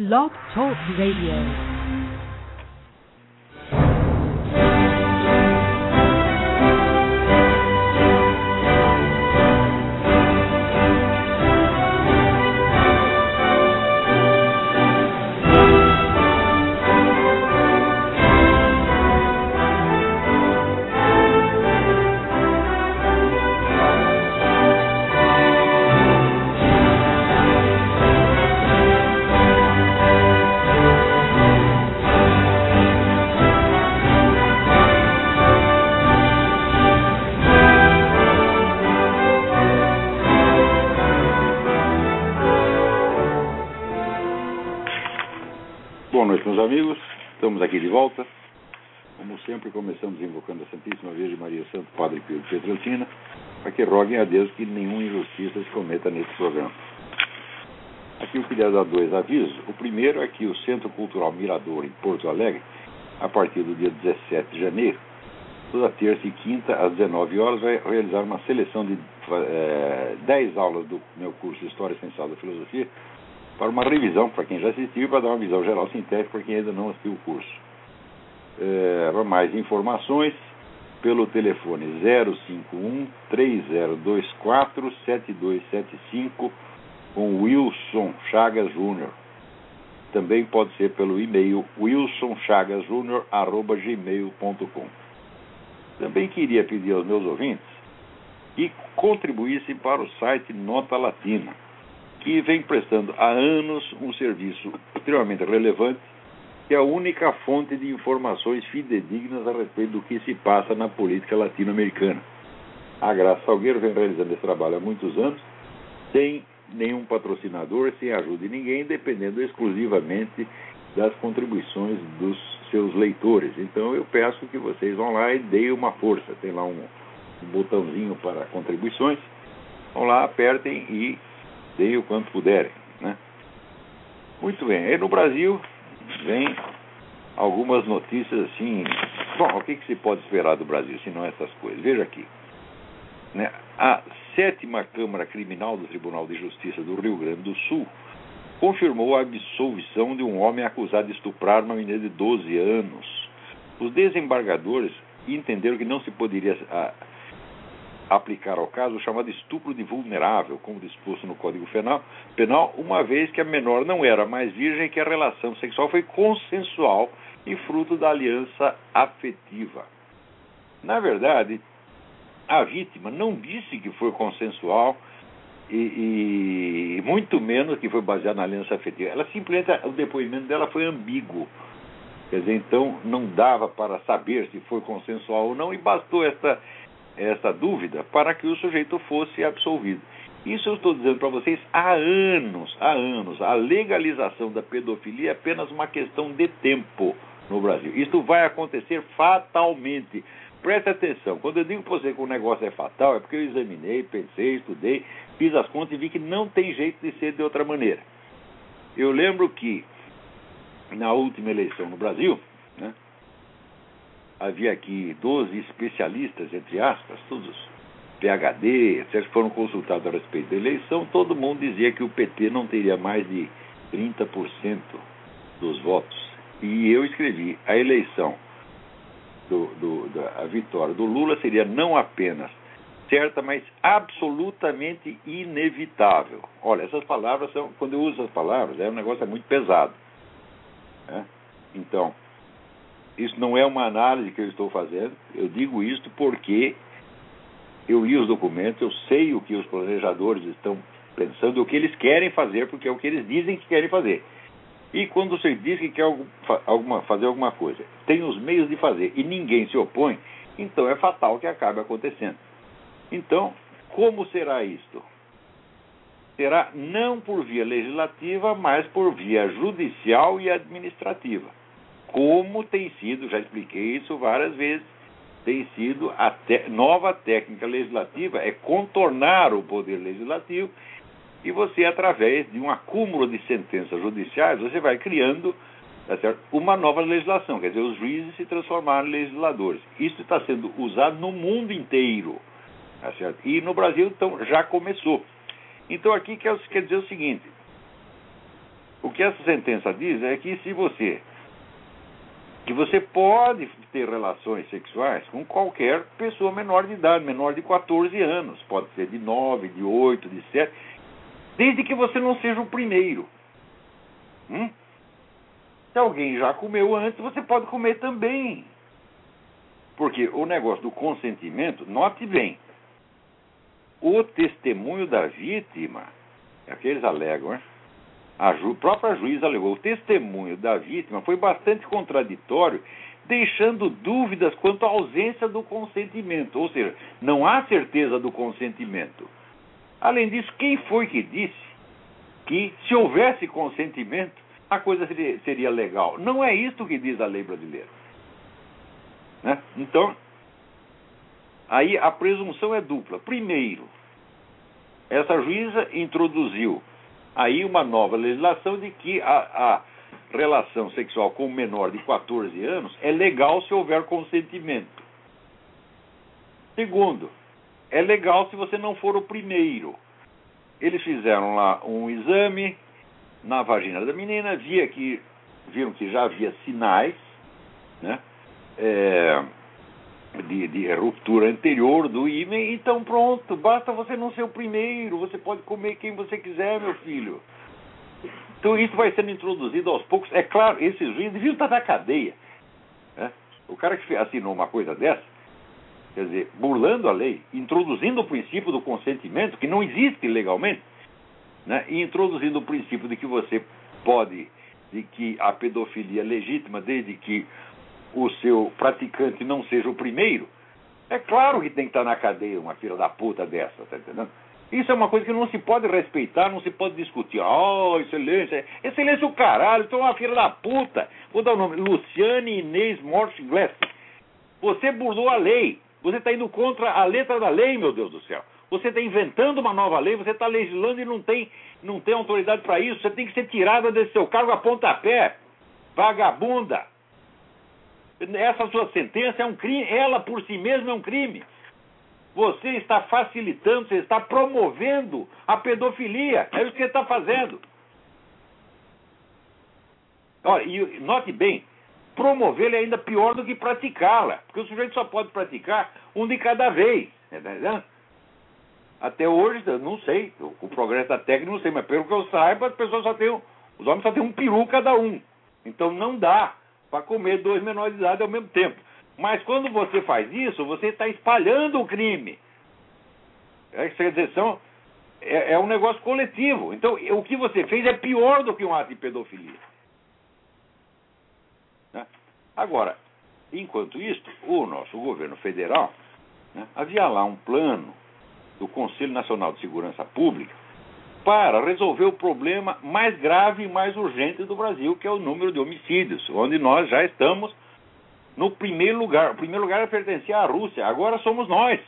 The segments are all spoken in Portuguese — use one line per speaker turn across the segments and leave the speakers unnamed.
Blog Talk Radio.
Aqui de volta. Como sempre, começamos invocando a Santíssima Virgem Maria Santo Padre Pio de Pietrelcina, para que roguem a Deus que nenhuma injustiça se cometa nesse programa. Aqui eu queria dar dois avisos. O primeiro é que o Centro Cultural Mirador, em Porto Alegre, a partir do dia 17 de janeiro, toda terça e quinta, às 19 horas, vai realizar uma seleção de eh, 10 aulas do meu curso de História Essencial da Filosofia, para uma revisão para quem já assistiu e para dar uma visão geral sintética para quem ainda não assistiu o curso. É, mais informações, pelo telefone 051 3024 7275 com Wilson Chagas Júnior. Também pode ser pelo e-mail wilsonchagasjunior.gmail.com. Também queria pedir aos meus ouvintes que contribuíssem para o site Nota Latina que vem prestando há anos um serviço extremamente relevante, que é a única fonte de informações fidedignas a respeito do que se passa na política latino-americana. A Graça Salgueiro vem realizando esse trabalho há muitos anos, sem nenhum patrocinador, sem ajuda de ninguém, dependendo exclusivamente das contribuições dos seus leitores. Então eu peço que vocês vão lá e deem uma força. Tem lá um, um botãozinho para contribuições. Vão lá, apertem e deem o quanto puderem. Né? Muito bem. E no Brasil vem algumas notícias assim. Bom, o que, que se pode esperar do Brasil se não essas coisas? Veja aqui. Né? A sétima Câmara Criminal do Tribunal de Justiça do Rio Grande do Sul confirmou a absolvição de um homem acusado de estuprar uma menina de 12 anos. Os desembargadores entenderam que não se poderia aplicar ao caso o chamado estupro de vulnerável, como disposto no Código Penal, uma vez que a menor não era mais virgem e que a relação sexual foi consensual e fruto da aliança afetiva. Na verdade, a vítima não disse que foi consensual e, e muito menos que foi baseado na aliança afetiva. Ela simplesmente, o depoimento dela foi ambíguo. Quer dizer, então não dava para saber se foi consensual ou não, e bastou essa essa dúvida para que o sujeito fosse absolvido. Isso eu estou dizendo para vocês há anos, há anos. A legalização da pedofilia é apenas uma questão de tempo no Brasil. Isso vai acontecer fatalmente. Preste atenção, quando eu digo para você que o negócio é fatal, é porque eu examinei, pensei, estudei, fiz as contas e vi que não tem jeito de ser de outra maneira. Eu lembro que na última eleição no Brasil, né, havia aqui 12 especialistas, entre aspas, todos PHD, etc., foram consultados a respeito da eleição, todo mundo dizia que o PT não teria mais de 30% dos votos. E eu escrevi, a eleição, do, do, da a vitória do Lula seria não apenas certa, mas absolutamente inevitável. Olha, essas palavras são, quando eu uso essas palavras, é um negócio muito pesado. Né? Então, isso não é uma análise que eu estou fazendo. Eu digo isto porque eu li os documentos, eu sei o que os planejadores estão pensando, o que eles querem fazer, porque é o que eles dizem que querem fazer. E quando você diz que quer alguma, fazer alguma coisa, tem os meios de fazer e ninguém se opõe, então é fatal que acabe acontecendo. Então, como será isto? Será não por via legislativa, mas por via judicial e administrativa como tem sido, já expliquei isso várias vezes, tem sido a nova técnica legislativa é contornar o poder legislativo e você, através de um acúmulo de sentenças judiciais, você vai criando tá uma nova legislação, quer dizer, os juízes se transformaram em legisladores. Isso está sendo usado no mundo inteiro, tá e no Brasil então, já começou. Então aqui quer, quer dizer o seguinte, O que essa sentença diz é que se você que você pode ter relações sexuais com qualquer pessoa menor de idade, menor de 14 anos, pode ser de 9, de 8, de 7, desde que você não seja o primeiro. Hum? Se alguém já comeu antes, você pode comer também. Porque o negócio do consentimento, note bem, o testemunho da vítima, é que eles alegam, né? A ju, própria juíza alegou, o testemunho da vítima foi bastante contraditório, deixando dúvidas quanto à ausência do consentimento, ou seja, não há certeza do consentimento. Além disso, quem foi que disse que se houvesse consentimento, a coisa seria, seria legal? Não é isto que diz a lei brasileira. Né? Então, aí a presunção é dupla. Primeiro, essa juíza introduziu aí uma nova legislação de que a, a relação sexual com um menor de 14 anos é legal se houver consentimento. Segundo, é legal se você não for o primeiro. Eles fizeram lá um exame na vagina da menina, via que, viram que já havia sinais né, é, de, de, ruptura anterior do ímen, então pronto, basta você não ser o primeiro, você pode comer quem você quiser, meu filho. Então isso vai sendo introduzido aos poucos. É claro, esses juízes deviam estar na cadeia. Né? O cara que assinou uma coisa dessa, quer dizer, burlando a lei, introduzindo o princípio do consentimento, que não existe legalmente, né? e introduzindo o princípio de que você pode, de que a pedofilia é legítima desde que o seu praticante não seja o primeiro, é claro que tem que estar na cadeia uma filha da puta dessa, tá entendendo? Isso é uma coisa que não se pode respeitar, não se pode discutir. Oh, excelência, excelência o caralho, então é uma filha da puta. Vou dar o nome, Luciane Inês Morte Glass. Você burlou a lei. Você está indo contra a letra da lei, meu Deus do céu. Você está inventando uma nova lei, você está legislando e não tem, não tem autoridade para isso. Você tem que ser tirada desse seu cargo a pontapé. Vagabunda. Essa sua sentença é um crime, ela por si mesma é um crime. Você está facilitando, você está promovendo a pedofilia. É isso que você está fazendo. Olha, e note bem, promovê-la é ainda pior do que praticá-la, porque o sujeito só pode praticar um de cada vez. Entendeu? Até hoje, não sei, o progresso da técnica não sei, mas pelo que eu saiba, as pessoas só têm, os homens só têm um peru cada um. Então não dá para comer dois menores de idade ao mesmo tempo. Mas quando você faz isso, você está espalhando o crime. É, quer dizer, são, é, é, um negócio coletivo. Então, o que você fez é pior do que um ato de pedofilia. Né? Agora, enquanto isso, o nosso governo federal né, havia lá um plano do Conselho Nacional de Segurança Pública para resolver o problema mais grave e mais urgente do Brasil, que é o número de homicídios, onde nós já estamos no primeiro lugar. O primeiro lugar pertencia à Rússia, agora somos nós.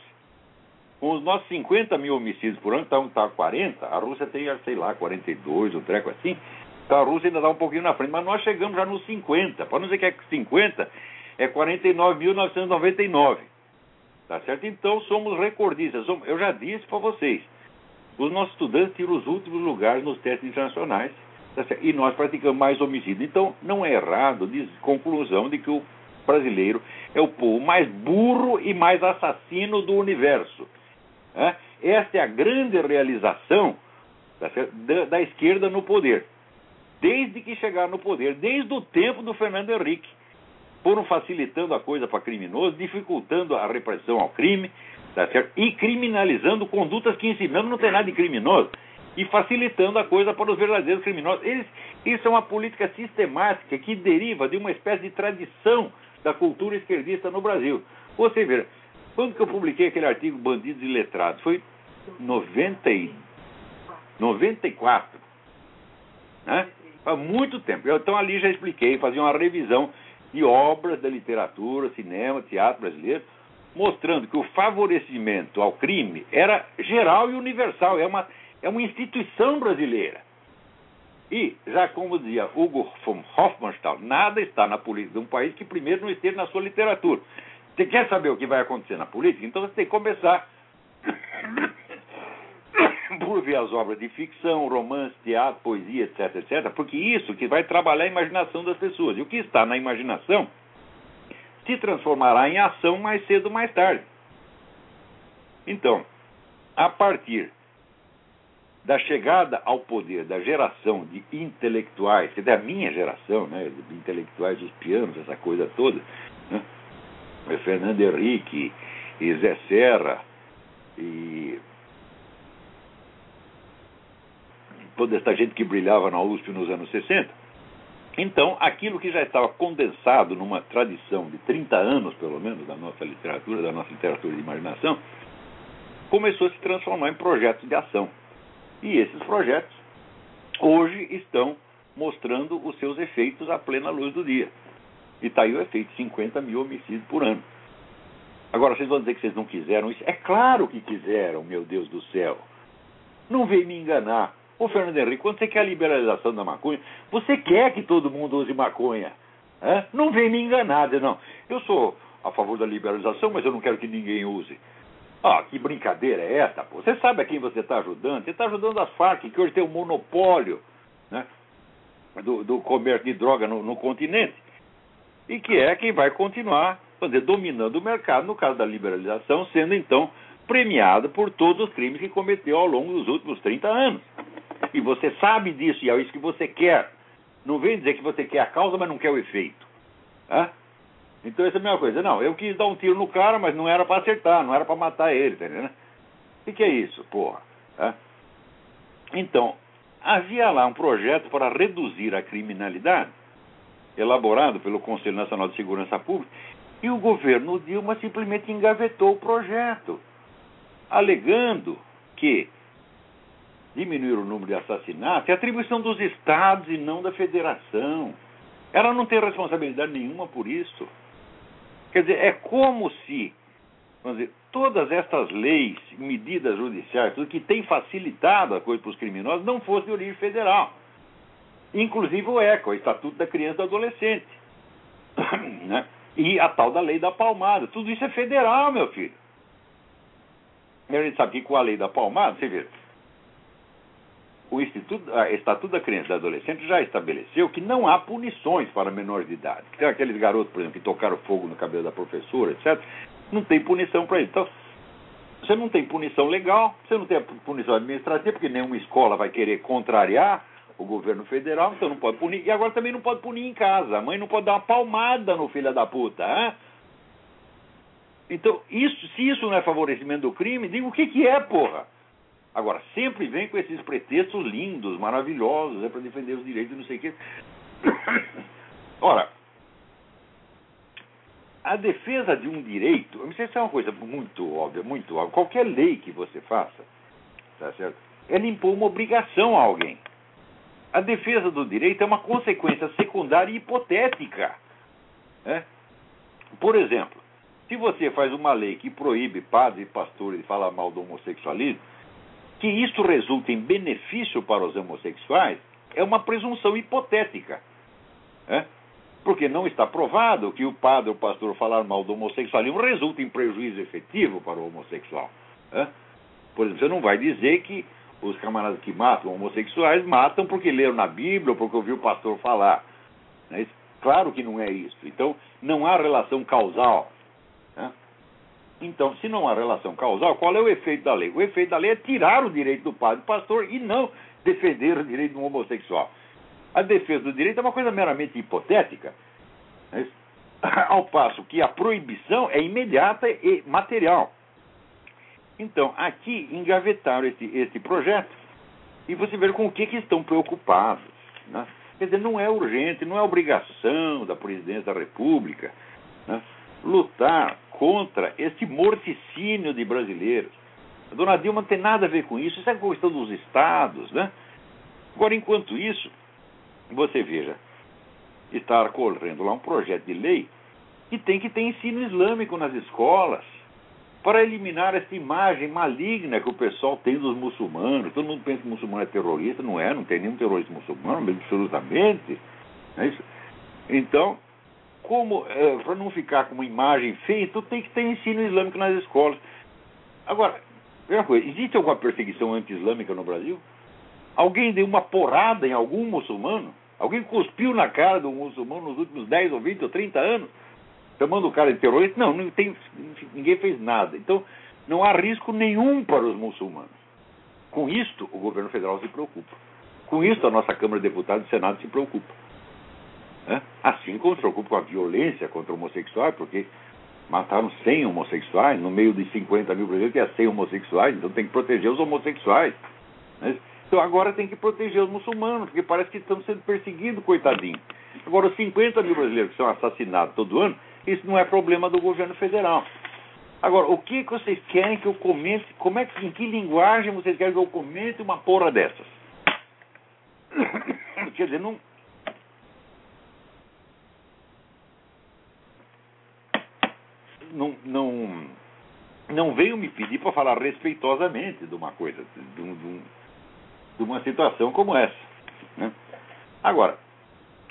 Com os nossos 50 mil homicídios por ano, então está 40, a Rússia tem, sei lá, 42, um treco assim. Então a Rússia ainda está um pouquinho na frente, mas nós chegamos já nos 50. Para não dizer que é 50, é 49.999. Tá certo? Então somos recordistas. Eu já disse para vocês, os nossos estudantes tiram os últimos lugares nos testes internacionais tá e nós praticamos mais homicídio. Então não é errado diz conclusão de que o brasileiro é o povo mais burro e mais assassino do universo. Né? Esta é a grande realização tá da, da esquerda no poder. Desde que chegaram no poder, desde o tempo do Fernando Henrique foram facilitando a coisa para criminoso, dificultando a repressão ao crime, tá certo? e criminalizando condutas que em si mesmo não tem nada de criminoso, e facilitando a coisa para os verdadeiros criminosos. Eles, isso é uma política sistemática que deriva de uma espécie de tradição da cultura esquerdista no Brasil. Você vê, quando que eu publiquei aquele artigo Bandidos e Letrados? Foi 90 e, 94. Né? Há muito tempo. Então ali já expliquei, fazia uma revisão de obras da literatura, cinema, teatro brasileiro, mostrando que o favorecimento ao crime era geral e universal, é uma, é uma instituição brasileira. E, já como dizia Hugo von Hofmannsthal, nada está na política de um país que primeiro não esteja na sua literatura. Você quer saber o que vai acontecer na política? Então você tem que começar por ver as obras de ficção, romance, teatro, poesia, etc, etc, porque isso que vai trabalhar a imaginação das pessoas. E o que está na imaginação se transformará em ação mais cedo ou mais tarde. Então, a partir da chegada ao poder da geração de intelectuais, que é da minha geração, né, de intelectuais dos pianos, essa coisa toda, né, é Fernando Henrique e Zé Serra e toda essa gente que brilhava na USP nos anos 60. Então, aquilo que já estava condensado numa tradição de 30 anos, pelo menos, da nossa literatura, da nossa literatura de imaginação, começou a se transformar em projetos de ação. E esses projetos hoje estão mostrando os seus efeitos à plena luz do dia. E está aí o efeito: 50 mil homicídios por ano. Agora, vocês vão dizer que vocês não quiseram isso? É claro que quiseram, meu Deus do céu. Não veio me enganar. Ô, Fernando Henrique, quando você quer a liberalização da maconha, você quer que todo mundo use maconha. Não vem me enganar, não. Eu sou a favor da liberalização, mas eu não quero que ninguém use. Ah, que brincadeira é essa, pô? Você sabe a quem você está ajudando? Você está ajudando as Farc, que hoje tem o um monopólio né, do, do, comércio de droga no, no, continente. E que é quem vai continuar dizer, dominando o mercado, no caso da liberalização, sendo então premiado por todos os crimes que cometeu ao longo dos últimos 30 anos. E você sabe disso, e é isso que você quer. Não vem dizer que você quer a causa, mas não quer o efeito. Hã? Então essa é a mesma coisa. Não, eu quis dar um tiro no cara, mas não era para acertar, não era para matar ele, tá entendendo? O que, é isso, porra? Tá? Então, havia lá um projeto para reduzir a criminalidade, elaborado pelo Conselho Nacional de Segurança Pública, e o governo Dilma simplesmente engavetou o projeto, alegando que diminuir o número de assassinatos é atribuição dos estados e não da federação. Ela não tem responsabilidade nenhuma por isso. Quer dizer, é como se vamos dizer, todas estas leis, medidas judiciais, tudo que tem facilitado a coisa para os criminosos, não fosse de origem federal. Inclusive o ECA, o Estatuto da Criança e do Adolescente. né? E a tal da lei da palmada. Tudo isso é federal, meu filho. A gente sabe que com a lei da palmada, você vê, o Instituto, a Estatuto da Criança e do Adolescente já estabeleceu que não há punições para menores de idade. Tem aqueles garotos, por exemplo, que tocaram fogo no cabelo da professora, etc. Não tem punição para isso. Então, você não tem punição legal, você não tem punição administrativa, porque nenhuma escola vai querer contrariar o governo federal, então não pode punir. E agora também não pode punir em casa. A mãe não pode dar uma palmada no filho da puta. Hein? Então, isso, se isso não é favorecimento do crime, diga o que, que é, porra. Agora, sempre vem com esses pretextos lindos, maravilhosos, é para defender os direitos, não sei o quê. Ora, a defesa de um direito, não sei se é uma coisa muito óbvia, muito óbvia. Qualquer lei que você faça, tá certo? Ela impõe uma obrigação a alguém. A defesa do direito é uma consequência secundária e hipotética. Né? Por exemplo, se você faz uma lei que proíbe padres e pastores de falar mal do homossexualismo, que isso resulta em benefício para os homossexuais é uma presunção hipotética. Né? Porque não está provado que o padre ou o pastor falar mal do homossexualismo resulta em prejuízo efetivo para o homossexual. Né? Por exemplo, você não vai dizer que os camaradas que matam homossexuais matam porque leram na Bíblia ou porque ouviu o pastor falar. Né? Claro que não é isso. Então, não há relação causal. Então, se não há relação causal, qual é o efeito da lei? O efeito da lei é tirar o direito do padre e pastor e não defender o direito do homossexual. A defesa do direito é uma coisa meramente hipotética, né? ao passo que a proibição é imediata e material. Então, aqui engavetaram esse, esse projeto e você vê com o que, que estão preocupados. Né? Quer dizer, não é urgente, não é obrigação da presidência da República né? Lutar contra esse morticínio de brasileiros. A dona Dilma não tem nada a ver com isso, isso é questão dos estados, né? Agora, enquanto isso, você veja, está correndo lá um projeto de lei que tem que ter ensino islâmico nas escolas para eliminar essa imagem maligna que o pessoal tem dos muçulmanos. Todo mundo pensa que o muçulmano é terrorista, não é, não tem nenhum terrorista muçulmano, absolutamente. É isso. Então, como é, para não ficar com uma imagem feia, tu tem que ter ensino islâmico nas escolas. Agora, Primeira coisa, existe alguma perseguição anti-islâmica no Brasil? Alguém deu uma porrada em algum muçulmano? Alguém cuspiu na cara um muçulmano nos últimos 10 ou 20 ou 30 anos? Chamando o cara de terrorista? Não, não tem, ninguém fez nada. Então, não há risco nenhum para os muçulmanos. Com isto, o governo federal se preocupa. Com isto, a nossa Câmara de Deputados e Senado se preocupa. É? Assim como se preocupa com a violência contra homossexuais, porque mataram 100 homossexuais, no meio de 50 mil brasileiros, é 100 homossexuais, então tem que proteger os homossexuais. Né? Então agora tem que proteger os muçulmanos, porque parece que estão sendo perseguidos, coitadinho. Agora, os 50 mil brasileiros que são assassinados todo ano, isso não é problema do governo federal. Agora, o que, que vocês querem que eu comente? Como é em que linguagem vocês querem que eu comente uma porra dessas? Quer dizer, não, não, não, não veio me pedir para falar respeitosamente de uma coisa, de, um, de, um, uma situação como essa. Né? Agora,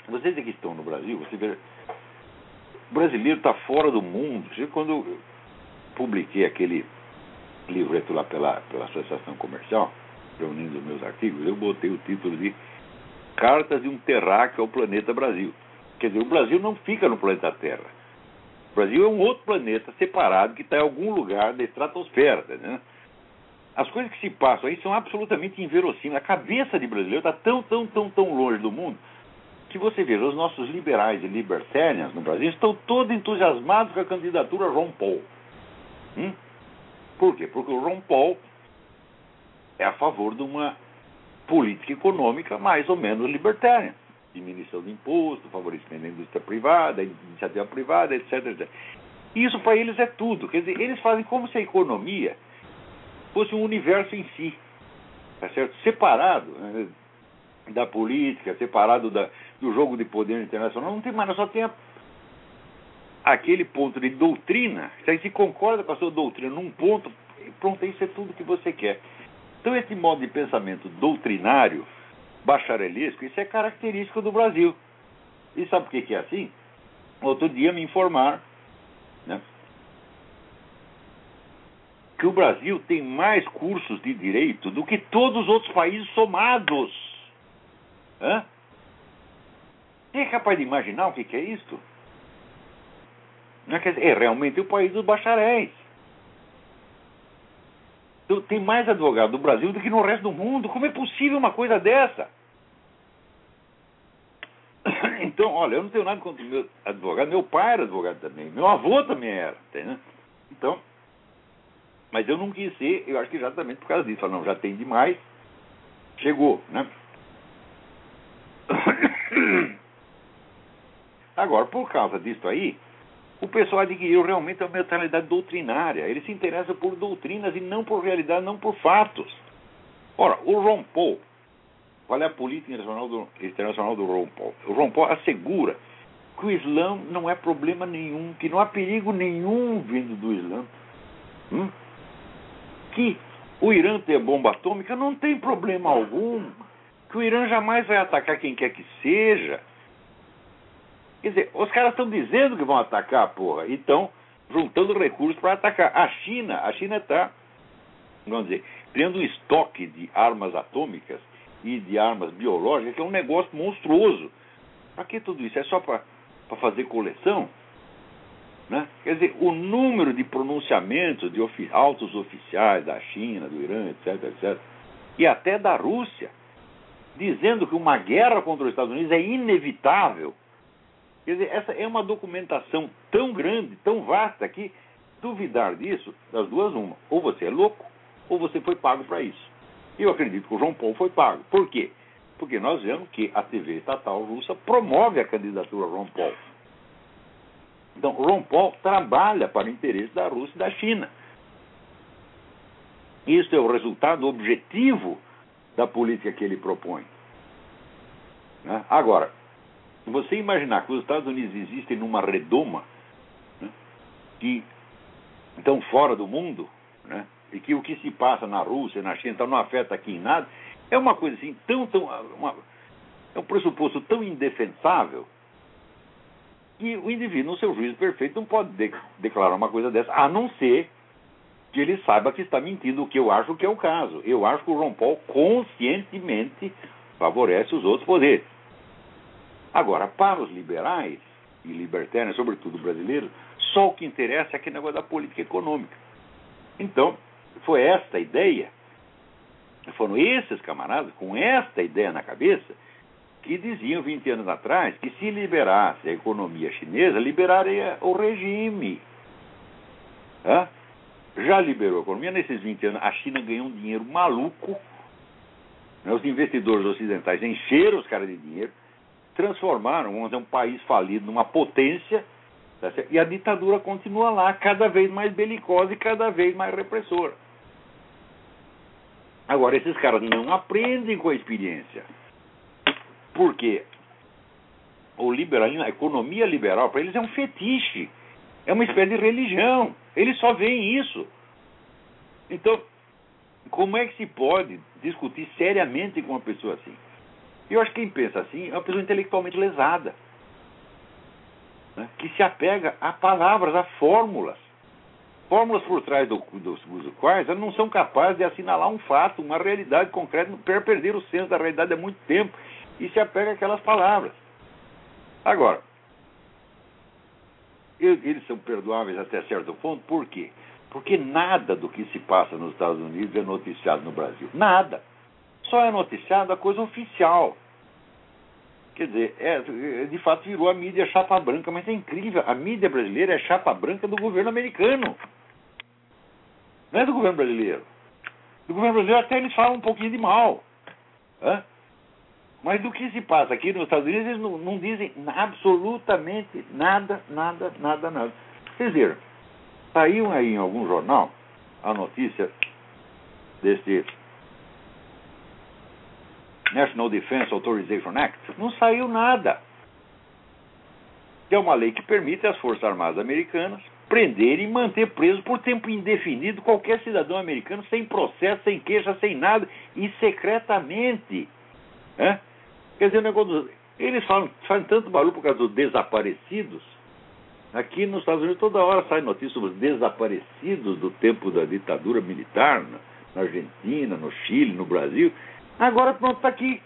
vocês que estão no Brasil, você vê, o brasileiro está fora do mundo. Quando eu publiquei aquele livreto lá pela, pela Associação Comercial, reunindo meus artigos, eu botei o título de Cartas de um Terráqueo ao Planeta Brasil. Quer dizer, o Brasil não fica no planeta Terra o Brasil é um outro planeta separado que está em algum lugar da estratosfera. Né? As coisas que se passam aí são absolutamente inverossímeis. A cabeça de brasileiro está tão, tão, tão, tão longe do mundo que você veja, os nossos liberais e libertarians no Brasil estão todos entusiasmados com a candidatura Ron Paul. Hum? Por quê? Porque o Ron Paul é a favor de uma política econômica mais ou menos libertária diminuição de imposto, favorecimento da indústria privada, iniciativa privada, etc. etc. Isso para eles é tudo. Quer dizer, eles fazem como se a economia fosse um universo em si, tá certo? separado né, da política, separado da, do jogo de poder internacional. Não tem mais, só tem a, aquele ponto de doutrina. Se se concorda com a sua doutrina num ponto, pronto, isso é tudo que você quer. Então, esse modo de pensamento doutrinário bacharelesco, isso é característico do Brasil. E sabe por que, é assim? Outro dia me informaram né, que o Brasil tem mais cursos de direito do que todos os outros países somados. Hã? é capaz de imaginar o que, é isto? Não é, dizer, é realmente o país dos bacharéis. Então, tem mais advogado no Brasil do que no resto do mundo. Como é possível uma coisa dessa? Então, olha, eu não tenho nada contra o meu advogado. Meu pai era advogado também. Meu avô também era. Entendeu? Então, mas eu não quis ser, eu acho que exatamente por causa disso. Falei, não, já tem demais. Chegou, né? Agora, por causa disso aí, o pessoal adquiriu realmente a mentalidade doutrinária. Ele se interessa por doutrinas e não por realidade, não por fatos. Ora, o Ron Paul, qual é a política internacional do, internacional do Ron Paul? O Ron Paul assegura que o Islã não é problema nenhum, que não há perigo nenhum vindo do Islã. Hum? Que o Irã ter bomba atômica não tem problema algum. Que o Irã jamais vai atacar quem quer que seja Quer dizer, os caras estão dizendo que vão atacar, porra, e estão juntando recursos para atacar. A China, a China está, vamos dizer, criando um estoque de armas atômicas e de armas biológicas, que é um negócio monstruoso. Para que tudo isso? É só para fazer coleção? Né? Quer dizer, o número de pronunciamentos de ofi altos oficiais da China, do Irã, etc., etc., e até da Rússia, dizendo que uma guerra contra os Estados Unidos é inevitável Quer dizer, essa é uma documentação tão grande, tão vasta, que duvidar disso, das duas, uma. Ou você é louco, ou você foi pago para isso. Eu acredito que o João Paulo foi pago. Por quê? Porque nós vemos que a TV estatal russa promove a candidatura Ron Paul. Então, Ron Paul trabalha para o interesse da Rússia e da China. Isso é o resultado objetivo da política que ele propõe. Né? Agora, você imaginar que os Estados Unidos existem numa redoma né, que estão fora do mundo, né, e que o que se passa na Rússia, na China, então não afeta aqui em nada, é uma coisa assim tão, tão uma, é um pressuposto tão indefensável que o indivíduo, no seu juízo perfeito, não pode de, declarar uma coisa dessa, a não ser que ele saiba que está mentindo, o que eu acho que é o caso. Eu acho que o Ron Paul conscientemente favorece os outros poderes. Agora, para os liberais e libertários, sobretudo brasileiros, só o que interessa é aquele negócio da política econômica. Então, foi esta ideia, foram esses camaradas com esta ideia na cabeça que diziam 20 anos atrás que se liberasse a economia chinesa, liberaria o regime. Hã? Já liberou a economia, nesses 20 anos a China ganhou um dinheiro maluco. Né? Os investidores ocidentais encheram os caras de dinheiro, transformaram vamos dizer, um país falido numa potência, tá e a ditadura continua lá, cada vez mais belicosa e cada vez mais repressora. Agora, esses caras não aprendem com a experiência. Porque o liberalismo, a economia liberal, para eles é um fetiche. É uma espécie de religião. Eles só veem isso. Então, como é que se pode discutir seriamente com uma pessoa assim? Eu acho que quem pensa assim é uma pessoa intelectualmente lesada. Né? Que se apega a palavras, a fórmulas. Fórmulas por trás do, dos, dos quais elas não são capazes de assinalar um fato, uma realidade concreta, perder o senso da realidade há muito tempo e se apega àquelas palavras. Agora, eles são perdoáveis até certo ponto, por quê? Porque nada do que se passa nos Estados Unidos é noticiado no Brasil. Nada. Só é noticiado a coisa oficial. Quer dizer, é, de fato virou a mídia chapa branca, mas é incrível. A mídia brasileira é chapa branca do governo americano. Não é do governo brasileiro. Do governo brasileiro até eles falam um pouquinho de mal. Hã? Mas do que se passa aqui nos Estados Unidos, eles não, não dizem absolutamente nada, nada, nada, nada. Vocês viram, saiu aí em algum jornal a notícia desse National Defense Authorization Act? Não saiu nada. Que é uma lei que permite às Forças Armadas Americanas prender e manter preso por tempo indefinido qualquer cidadão americano sem processo, sem queixa, sem nada e secretamente. Quer dizer, o negócio eles falam, fazem tanto barulho por causa dos desaparecidos. Aqui nos Estados Unidos toda hora sai notícia sobre os desaparecidos do tempo da ditadura militar, na Argentina, no Chile, no Brasil. Agora pronto, está aqui.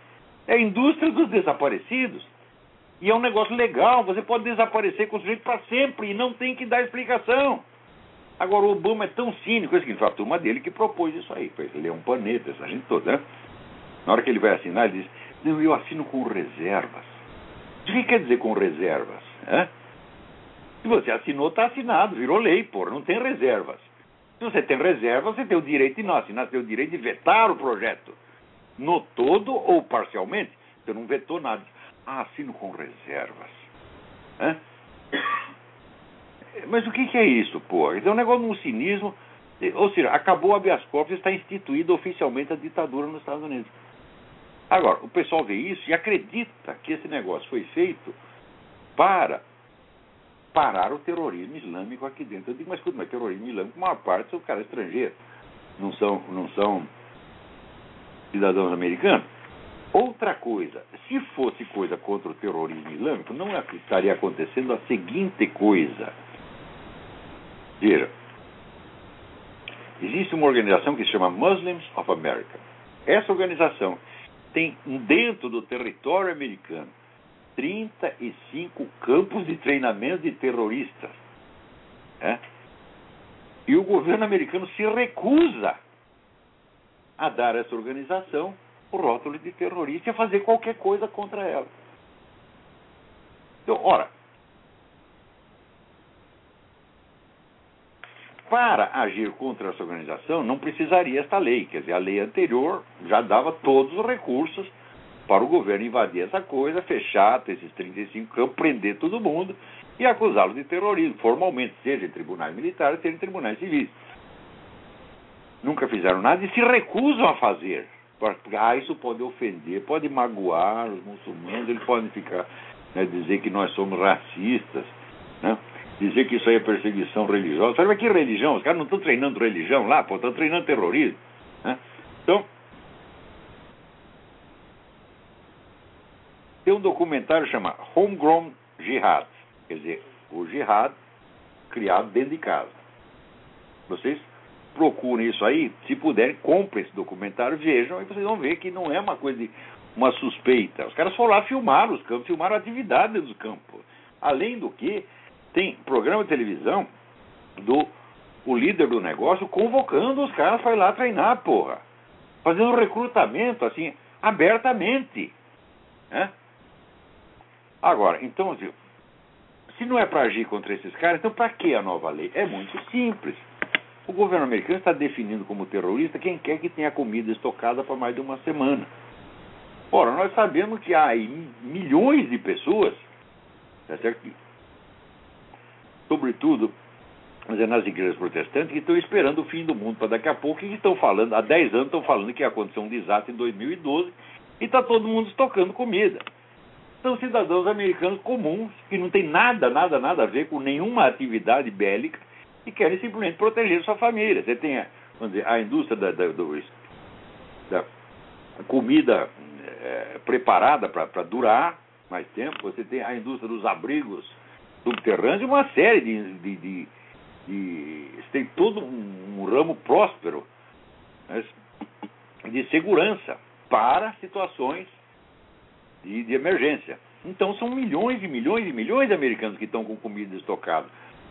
É a indústria dos desaparecidos. E é um negócio legal, você pode desaparecer com o sujeito para sempre e não tem que dar explicação. Agora, o Obama é tão cínico, é o seguinte, foi a turma dele que propôs isso aí, foi Leão Paneta, essa gente toda, né? Na hora que ele vai assinar, ele diz, não, eu assino com reservas. O que quer dizer com reservas? É? Se você assinou, está assinado, virou lei, porra, não tem reservas. Se você tem reserva, você tem o direito de não assinar, você tem o direito de vetar o projeto. No todo ou parcialmente. Você não vetou nada. Ah, assino com reservas. Mas o que, que é isso, porra? Então é um negócio de um cinismo. Ou seja, acabou o habeas corpus está instituída oficialmente a ditadura nos Estados Unidos. Agora, o pessoal vê isso e acredita que esse negócio foi feito para parar o terrorismo islâmico aqui dentro. Eu digo, mas escuta, mas terrorismo islâmico, a maior parte são caras estrangeiros, não são, não são cidadãos americanos. Outra coisa, se fosse coisa contra o terrorismo islâmico, não estaria acontecendo a seguinte coisa. Veja, existe uma organização que se chama Muslims of America. Essa organização tem dentro do território americano 35 campos de treinamento de terroristas. É? E o governo americano se recusa a dar a essa organização o rótulo de terrorista e a fazer qualquer coisa contra ela. Então, ora, para agir contra essa organização não precisaria esta lei. Quer dizer, a lei anterior já dava todos os recursos para o governo invadir essa coisa, fechar esses 35 campos, prender todo mundo e acusá-los de terrorismo, formalmente, seja em tribunais militares, seja em tribunais civis. Nunca fizeram nada e se recusam a fazer. Porque, ah, isso pode ofender, pode magoar os muçulmanos, eles podem ficar, né, dizer que nós somos racistas. Né? dizer que isso aí é perseguição religiosa. Sabe que religião? Os caras não estão treinando religião lá, pô, estão treinando terrorismo. Né? Então, tem um documentário chamado Homegrown Jihad, quer dizer, o jihad criado dentro de casa. Vocês procurem isso aí, se puderem, comprem esse documentário, vejam, e vocês vão ver que não é uma coisa de uma suspeita. Os caras foram lá filmar os campos, filmaram a atividade dos campos. Além do que, tem programa de televisão do o líder do negócio convocando os caras para ir lá treinar, porra. Fazendo recrutamento, assim, abertamente. Né? Agora, então, se não é para agir contra esses caras, então para que a nova lei? É muito simples. O governo americano está definindo como terrorista quem quer que tenha comida estocada para mais de uma semana. Ora, nós sabemos que há milhões de pessoas, tá certo? sobretudo nas igrejas protestantes, que estão esperando o fim do mundo para daqui a pouco e que estão falando, há 10 anos estão falando que ia acontecer um desastre em 2012 e está todo mundo estocando comida. São cidadãos americanos comuns, que não tem nada, nada, nada a ver com nenhuma atividade bélica e querem simplesmente proteger sua família. Você tem, a, dizer, a indústria da, da, do, da comida é, preparada para durar mais tempo, você tem a indústria dos abrigos subterrâneos e uma série de, de, de, de tem todo um, um ramo próspero né, de segurança para situações de, de emergência. Então são milhões e milhões e milhões de americanos que estão com comida estocada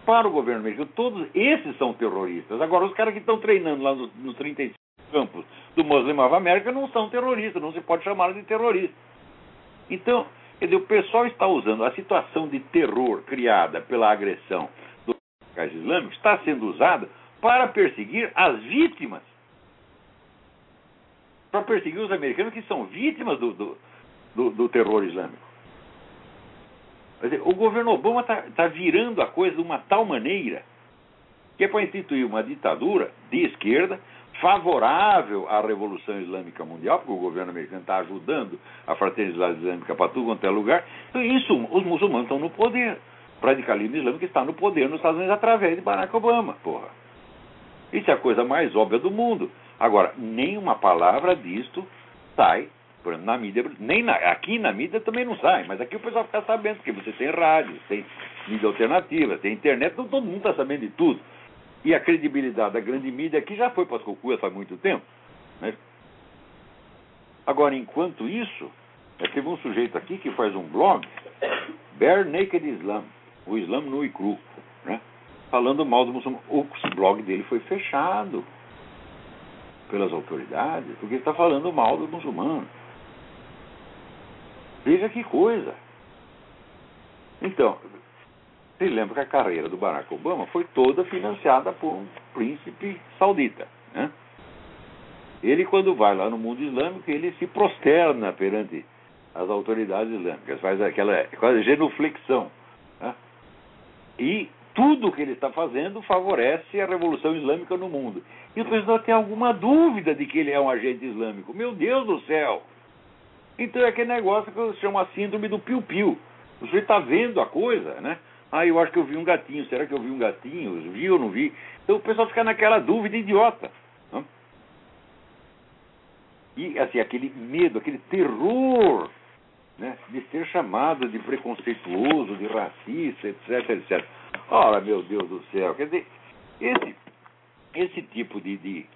para o governo americano, todos esses são terroristas. Agora, os caras que estão treinando lá nos, nos 35 campos do Muslim of America não são terroristas, não se pode chamar de terrorista. Então, quer dizer, o pessoal está usando a situação de terror criada pela agressão dos radicais islâmicos, está sendo usada para perseguir as vítimas. Para perseguir os americanos que são vítimas do, do, do, do terror islâmico. Dizer, o governo Obama está tá virando a coisa de uma tal maneira que é para instituir uma ditadura de esquerda favorável à Revolução Islâmica Mundial, porque o governo americano está ajudando a fraternidade islâmica para tudo quanto é lugar. Então, isso, os muçulmanos estão no poder. O radicalismo islâmico está no poder nos Estados Unidos através de Barack Obama, porra. Isso é a coisa mais óbvia do mundo. Agora, nenhuma palavra disto sai por exemplo, na mídia, nem na, aqui na mídia também não sai, mas aqui o pessoal fica sabendo, porque você tem rádio, tem mídia alternativa, tem internet, então todo mundo está sabendo de tudo. E a credibilidade da grande mídia aqui já foi para as cocuas faz muito tempo. Né? Agora, enquanto isso, é, teve um sujeito aqui que faz um blog, Bare Naked Islam, o Islã nu e cru, né? falando mal do muçulmano. O blog dele foi fechado pelas autoridades, porque ele está falando mal do muçulmano. Veja que coisa. Então, se lembra que a carreira do Barack Obama foi toda financiada por um príncipe saudita. Né? Ele, quando vai lá no mundo islâmico, ele se prosterna perante as autoridades islâmicas, faz aquela quase genuflexão. Né? E tudo o que ele está fazendo favorece a revolução islâmica no mundo. E o pessoal tem alguma dúvida de que ele é um agente islâmico. Meu Deus do céu! Então é aquele negócio que eu chamo a síndrome do piu-piu. Você está vendo a coisa, né? Ah, eu acho que eu vi um gatinho. Será que eu vi um gatinho? Vi ou não vi? Então o pessoal fica naquela dúvida idiota. Não? E assim, aquele medo, aquele terror né, de ser chamado de preconceituoso, de racista, etc, etc. Ora, meu Deus do céu, quer dizer, esse, esse tipo de, de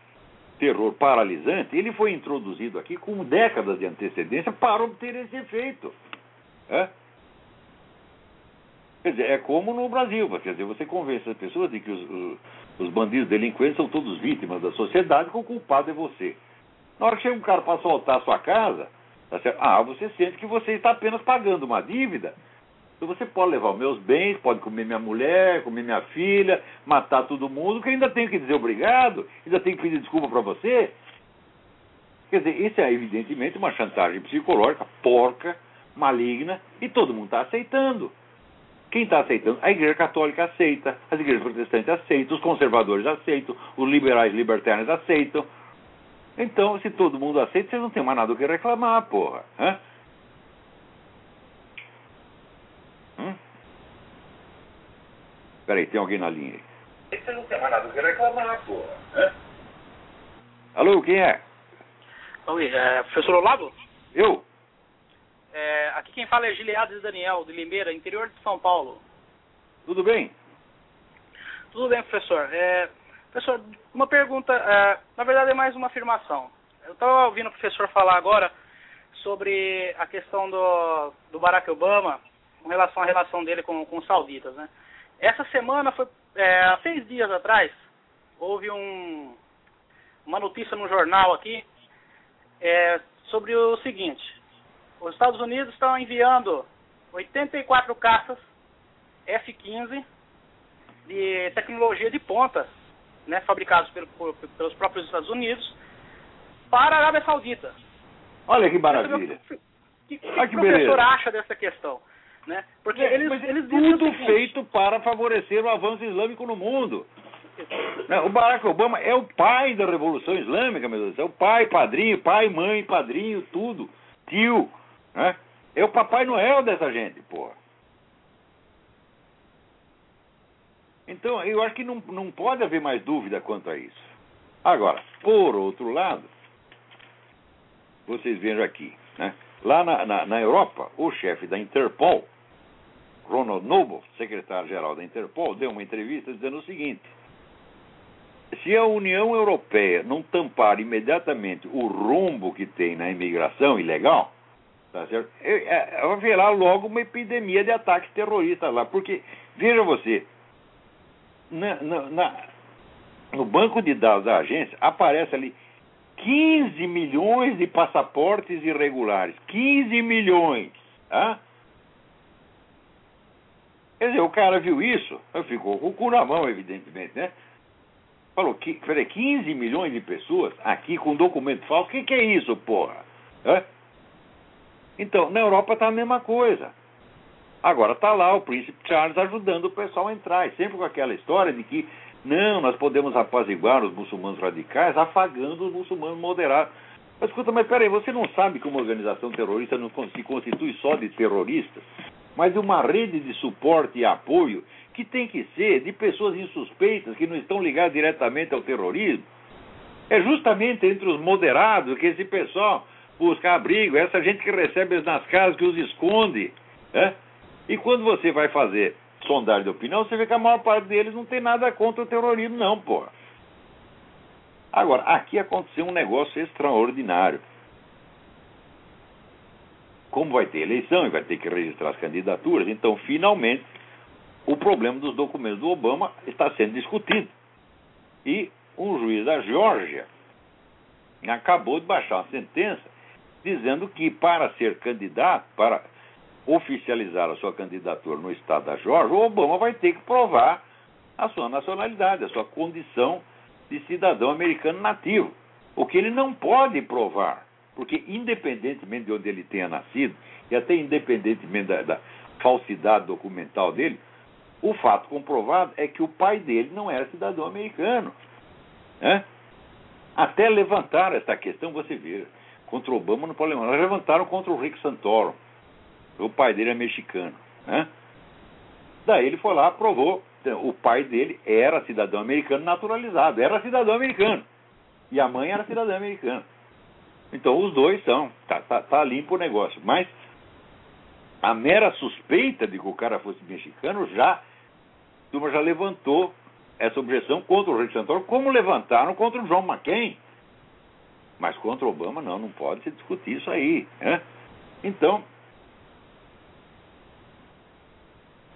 terror paralisante, ele foi introduzido aqui com décadas de antecedência para obter esse efeito. É? Quer dizer, é como no Brasil, quer dizer, você convence as pessoas de que os, os, os bandidos delinquentes são todos vítimas da sociedade, que o culpado é você. Na hora que chega um cara para assaltar a sua casa, tá ah, você sente que você está apenas pagando uma dívida então você pode levar os meus bens, pode comer minha mulher, comer minha filha, matar todo mundo, que ainda tenho que dizer obrigado, ainda tenho que pedir desculpa para você. Quer dizer, isso é evidentemente uma chantagem psicológica, porca, maligna, e todo mundo está aceitando. Quem está aceitando? A Igreja Católica aceita, as igrejas protestantes aceitam, os conservadores aceitam, os liberais libertários aceitam. Então, se todo mundo aceita, vocês não tem mais nada o que reclamar, porra. Hã? Peraí, tem alguém na linha aí. Você não tem mais nada que reclamar, porra. Alô, quem é?
Oi, é, professor Olavo?
Eu?
É, aqui quem fala é Giliades Daniel, de Limeira, interior de São Paulo.
Tudo bem?
Tudo bem, professor. É, Professor, uma pergunta, é, na verdade é mais uma afirmação. Eu estava ouvindo o professor falar agora sobre a questão do, do Barack Obama com relação à relação dele com, com os sauditas, né? Essa semana, foi, é, há seis dias atrás, houve um, uma notícia no jornal aqui é, sobre o seguinte: os Estados Unidos estão enviando 84 caças F-15 de tecnologia de ponta, né, fabricados pelo, por, pelos próprios Estados Unidos, para a Arábia Saudita.
Olha que maravilha.
O que, que, que o professor beleza. acha dessa questão? Né? Porque é, eles, eles
tudo feito para favorecer o avanço islâmico no mundo. Né, o Barack Obama é o pai da Revolução Islâmica, meu Deus. É o pai, padrinho, pai, mãe, padrinho, tudo. Tio. Né? É o Papai Noel dessa gente, porra. Então, eu acho que não, não pode haver mais dúvida quanto a isso. Agora, por outro lado, vocês vejam aqui, né? lá na, na, na Europa, o chefe da Interpol, Ronald Noble, secretário-geral da Interpol, deu uma entrevista dizendo o seguinte: se a União Europeia não tampar imediatamente o rumbo que tem na imigração ilegal, tá certo? É, virar logo uma epidemia de ataques terroristas lá. Porque, veja você, na, na, na, no banco de dados da agência aparece ali 15 milhões de passaportes irregulares. 15 milhões. Tá? Quer dizer, o cara viu isso, ficou com o cu na mão, evidentemente, né? Falou, que, peraí, 15 milhões de pessoas aqui com documento falso, o que, que é isso, porra? É? Então, na Europa está a mesma coisa. Agora está lá o príncipe Charles ajudando o pessoal a entrar, e sempre com aquela história de que, não, nós podemos apaziguar os muçulmanos radicais afagando os muçulmanos moderados. Mas escuta, mas peraí, você não sabe que uma organização terrorista não se constitui só de terroristas, mas uma rede de suporte e apoio que tem que ser de pessoas insuspeitas que não estão ligadas diretamente ao terrorismo. É justamente entre os moderados que esse pessoal busca abrigo, essa gente que recebe nas casas, que os esconde. Né? E quando você vai fazer sondagem de opinião, você vê que a maior parte deles não tem nada contra o terrorismo, não, porra. Agora, aqui aconteceu um negócio extraordinário. Como vai ter eleição e vai ter que registrar as candidaturas, então finalmente o problema dos documentos do Obama está sendo discutido. E um juiz da Geórgia acabou de baixar uma sentença dizendo que para ser candidato, para oficializar a sua candidatura no estado da Geórgia, o Obama vai ter que provar a sua nacionalidade, a sua condição de cidadão americano nativo. O que ele não pode provar, porque independentemente de onde ele tenha nascido, e até independentemente da, da falsidade documental dele, o fato comprovado é que o pai dele não era cidadão americano. Né? Até levantar essa questão, você vê, contra o Obama não pode levantar. Levantaram contra o Rick Santoro. O pai dele é mexicano. Né? Daí ele foi lá, provou. O pai dele era cidadão americano naturalizado, era cidadão americano. E a mãe era cidadã americana. Então os dois são, tá, tá, tá limpo o negócio. Mas a mera suspeita de que o cara fosse mexicano já turma já levantou essa objeção contra o Rick Santoro, como levantaram contra o John McCain. Mas contra o Obama, não, não pode se discutir isso aí. Né? Então,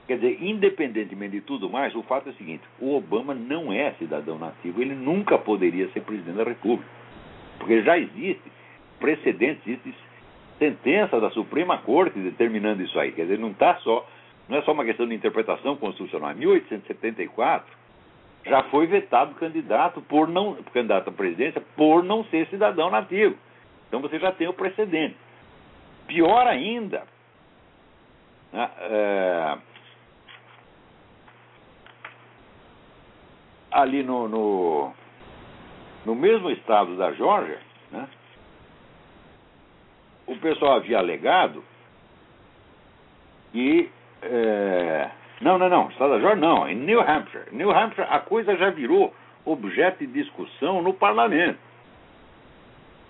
quer dizer, independentemente de tudo mais, o fato é o seguinte: o Obama não é cidadão nativo, ele nunca poderia ser presidente da República. Porque já existe precedentes, existe sentença da Suprema Corte determinando isso aí. Quer dizer, não está só não é só uma questão de interpretação constitucional. Em 1874 já foi vetado candidato por não candidato à presidência por não ser cidadão nativo. Então você já tem o precedente. Pior ainda, né, é, ali no, no, no, mesmo estado da Geórgia, né, o pessoal havia alegado que é... Não, não, não. Estado da não. Em New Hampshire. New Hampshire a coisa já virou objeto de discussão no parlamento.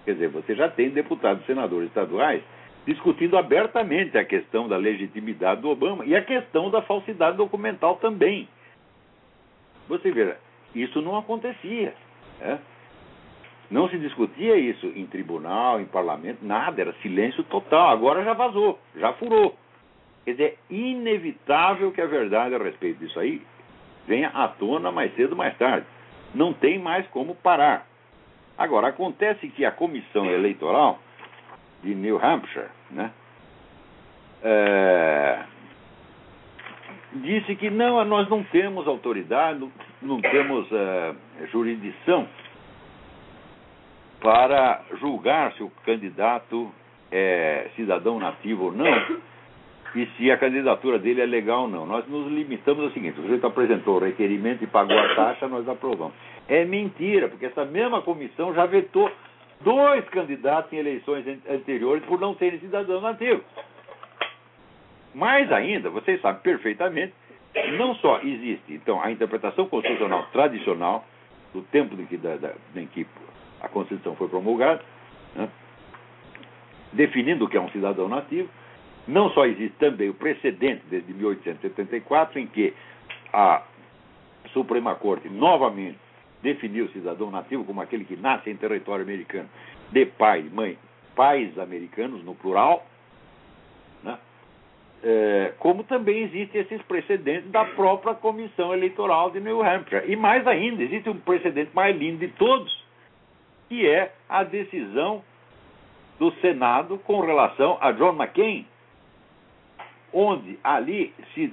Quer dizer, você já tem deputados e senadores estaduais discutindo abertamente a questão da legitimidade do Obama e a questão da falsidade documental também. Você vê, isso não acontecia. Né? Não se discutia isso em tribunal, em parlamento, nada, era silêncio total. Agora já vazou, já furou. Quer dizer, é inevitável que a verdade a respeito disso aí venha à tona mais cedo ou mais tarde. Não tem mais como parar. Agora, acontece que a comissão eleitoral de New Hampshire né, é, disse que não, nós não temos autoridade, não, não temos é, jurisdição para julgar se o candidato é cidadão nativo ou não e se a candidatura dele é legal ou não. Nós nos limitamos ao seguinte: o sujeito apresentou o requerimento e pagou a taxa, nós aprovamos. É mentira, porque essa mesma comissão já vetou dois candidatos em eleições anteriores por não serem cidadãos nativos. Mais ainda, vocês sabem perfeitamente, não só existe então a interpretação constitucional tradicional do tempo em que, da, da, em que a Constituição foi promulgada, né, definindo o que é um cidadão nativo, não só existe também o precedente desde 1874, em que a Suprema Corte novamente definiu o cidadão nativo como aquele que nasce em território americano de pai e mãe, pais americanos no plural, né? É, como também existem esses precedentes da própria Comissão Eleitoral de New Hampshire. E mais ainda, existe um precedente mais lindo de todos, que é a decisão do Senado com relação a John McCain, onde ali se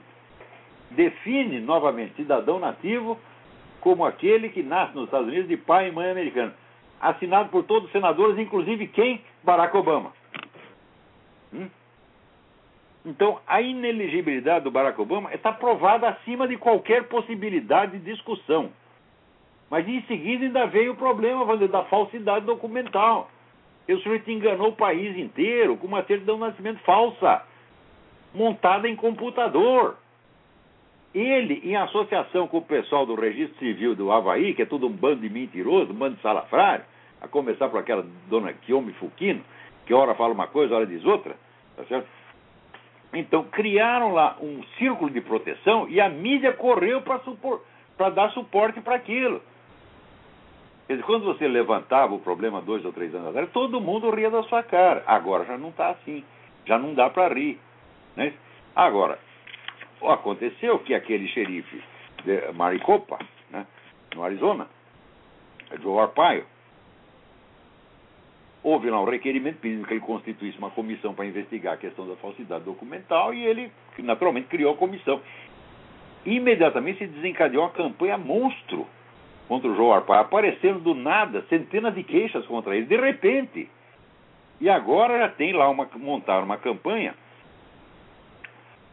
define novamente cidadão nativo como aquele que nasce nos Estados Unidos de pai e mãe americano. Assinado por todos os senadores, inclusive quem? Barack Obama. Hum? Então, a ineligibilidade do Barack Obama está provada acima de qualquer possibilidade de discussão. Mas em seguida ainda veio o problema da falsidade documental. O sujeito enganou o país inteiro com uma certidão de nascimento falsa montada em computador. Ele, em associação com o pessoal do Registro Civil do Havaí, que é tudo um bando de mentiroso, um bando de salafrário, a começar por aquela dona Kiyomi Fukino, que hora fala uma coisa, hora diz outra, tá certo? Então, criaram lá um círculo de proteção e a mídia correu para dar suporte para aquilo. Quer dizer, quando você levantava o problema dois ou três anos atrás, todo mundo ria da sua cara. Agora já não está assim. Já não dá para rir. Né? Agora, aconteceu que aquele xerife de Maricopa, né, no Arizona, Joe Arpaio, houve lá um requerimento pedindo que ele constituísse uma comissão para investigar a questão da falsidade documental e ele, naturalmente, criou a comissão. Imediatamente se desencadeou uma campanha monstro contra o Joe Arpaio, aparecendo do nada centenas de queixas contra ele, de repente. E agora já tem lá uma, montar uma campanha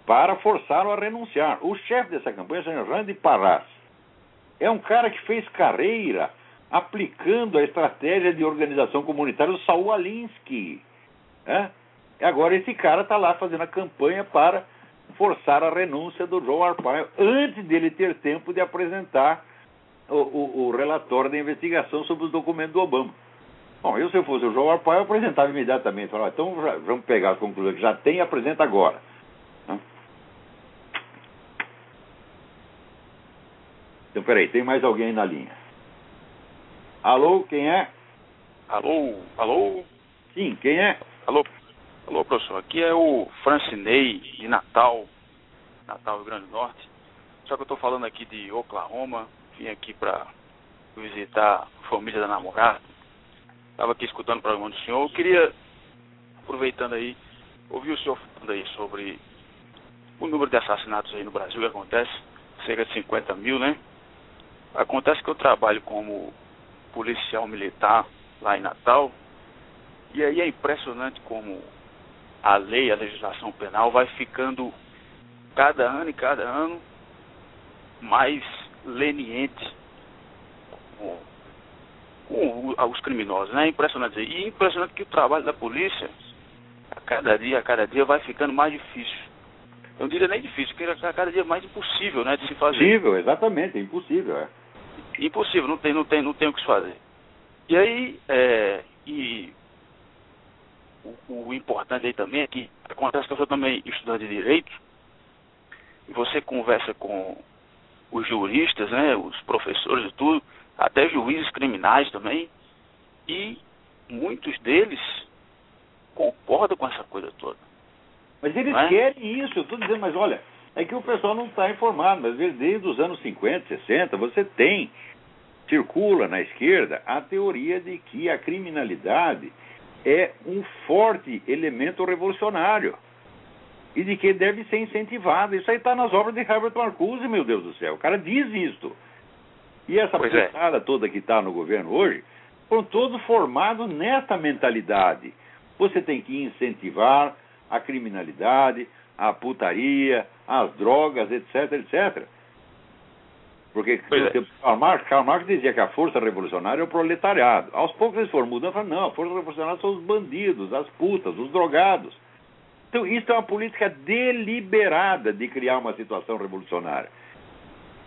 para forçá-lo a renunciar. O chefe dessa campanha, o senhor Randy Parras, é um cara que fez carreira aplicando a estratégia de organização comunitária do Saul Alinsky. Né? Agora esse cara está lá fazendo a campanha para forçar a renúncia do Joe Arpaio antes dele ter tempo de apresentar o, o, o relatório da investigação sobre os documentos do Obama. Bom, eu se eu fosse o Joe Arpaio, eu apresentava imediatamente. Falava, então já, vamos pegar as conclusões que já tem e apresenta agora. Então, peraí, tem mais alguém na linha. Alô, quem é?
Alô, alô?
Sim, quem é?
Alô, alô, professor. Aqui é o Francinei, de Natal, Natal, Rio Grande do Norte. Só que eu estou falando aqui de Oklahoma. Vim aqui para visitar a família da namorada. Estava aqui escutando o programa do senhor. Eu queria, aproveitando aí, ouvir o senhor falando aí sobre o número de assassinatos aí no Brasil que acontece. Cerca de 50 mil, né? Acontece que eu trabalho como policial militar lá em Natal, e aí é impressionante como a lei, a legislação penal vai ficando cada ano e cada ano mais leniente com, com os criminosos, né? É impressionante. E é impressionante que o trabalho da polícia, a cada dia, a cada dia, vai ficando mais difícil. Eu não diria nem difícil, porque a cada dia mais impossível, né, de se fazer.
Impossível, exatamente, é impossível, é.
Impossível, não tem, não tem, não tem o que se fazer. E aí, é, e o, o, importante aí também é que acontece que eu sou também estudante de direito, e você conversa com os juristas, né, os professores e tudo, até juízes criminais também, e muitos deles concordam com essa coisa toda.
Mas eles é? querem isso, eu estou dizendo, mas olha, é que o pessoal não está informado, mas desde os anos 50, 60, você tem, circula na esquerda a teoria de que a criminalidade é um forte elemento revolucionário e de que deve ser incentivada. Isso aí está nas obras de Herbert Marcuse, meu Deus do céu. O cara diz isto. E essa
pois é.
toda que está no governo hoje foram todos formados nesta mentalidade. Você tem que incentivar a criminalidade, a putaria, as drogas, etc, etc. Porque é. Karl, Marx, Karl Marx dizia que a força revolucionária é o proletariado. Aos poucos eles foram mudando e falaram, não, a força revolucionária são os bandidos, as putas, os drogados. Então, isso é uma política deliberada de criar uma situação revolucionária.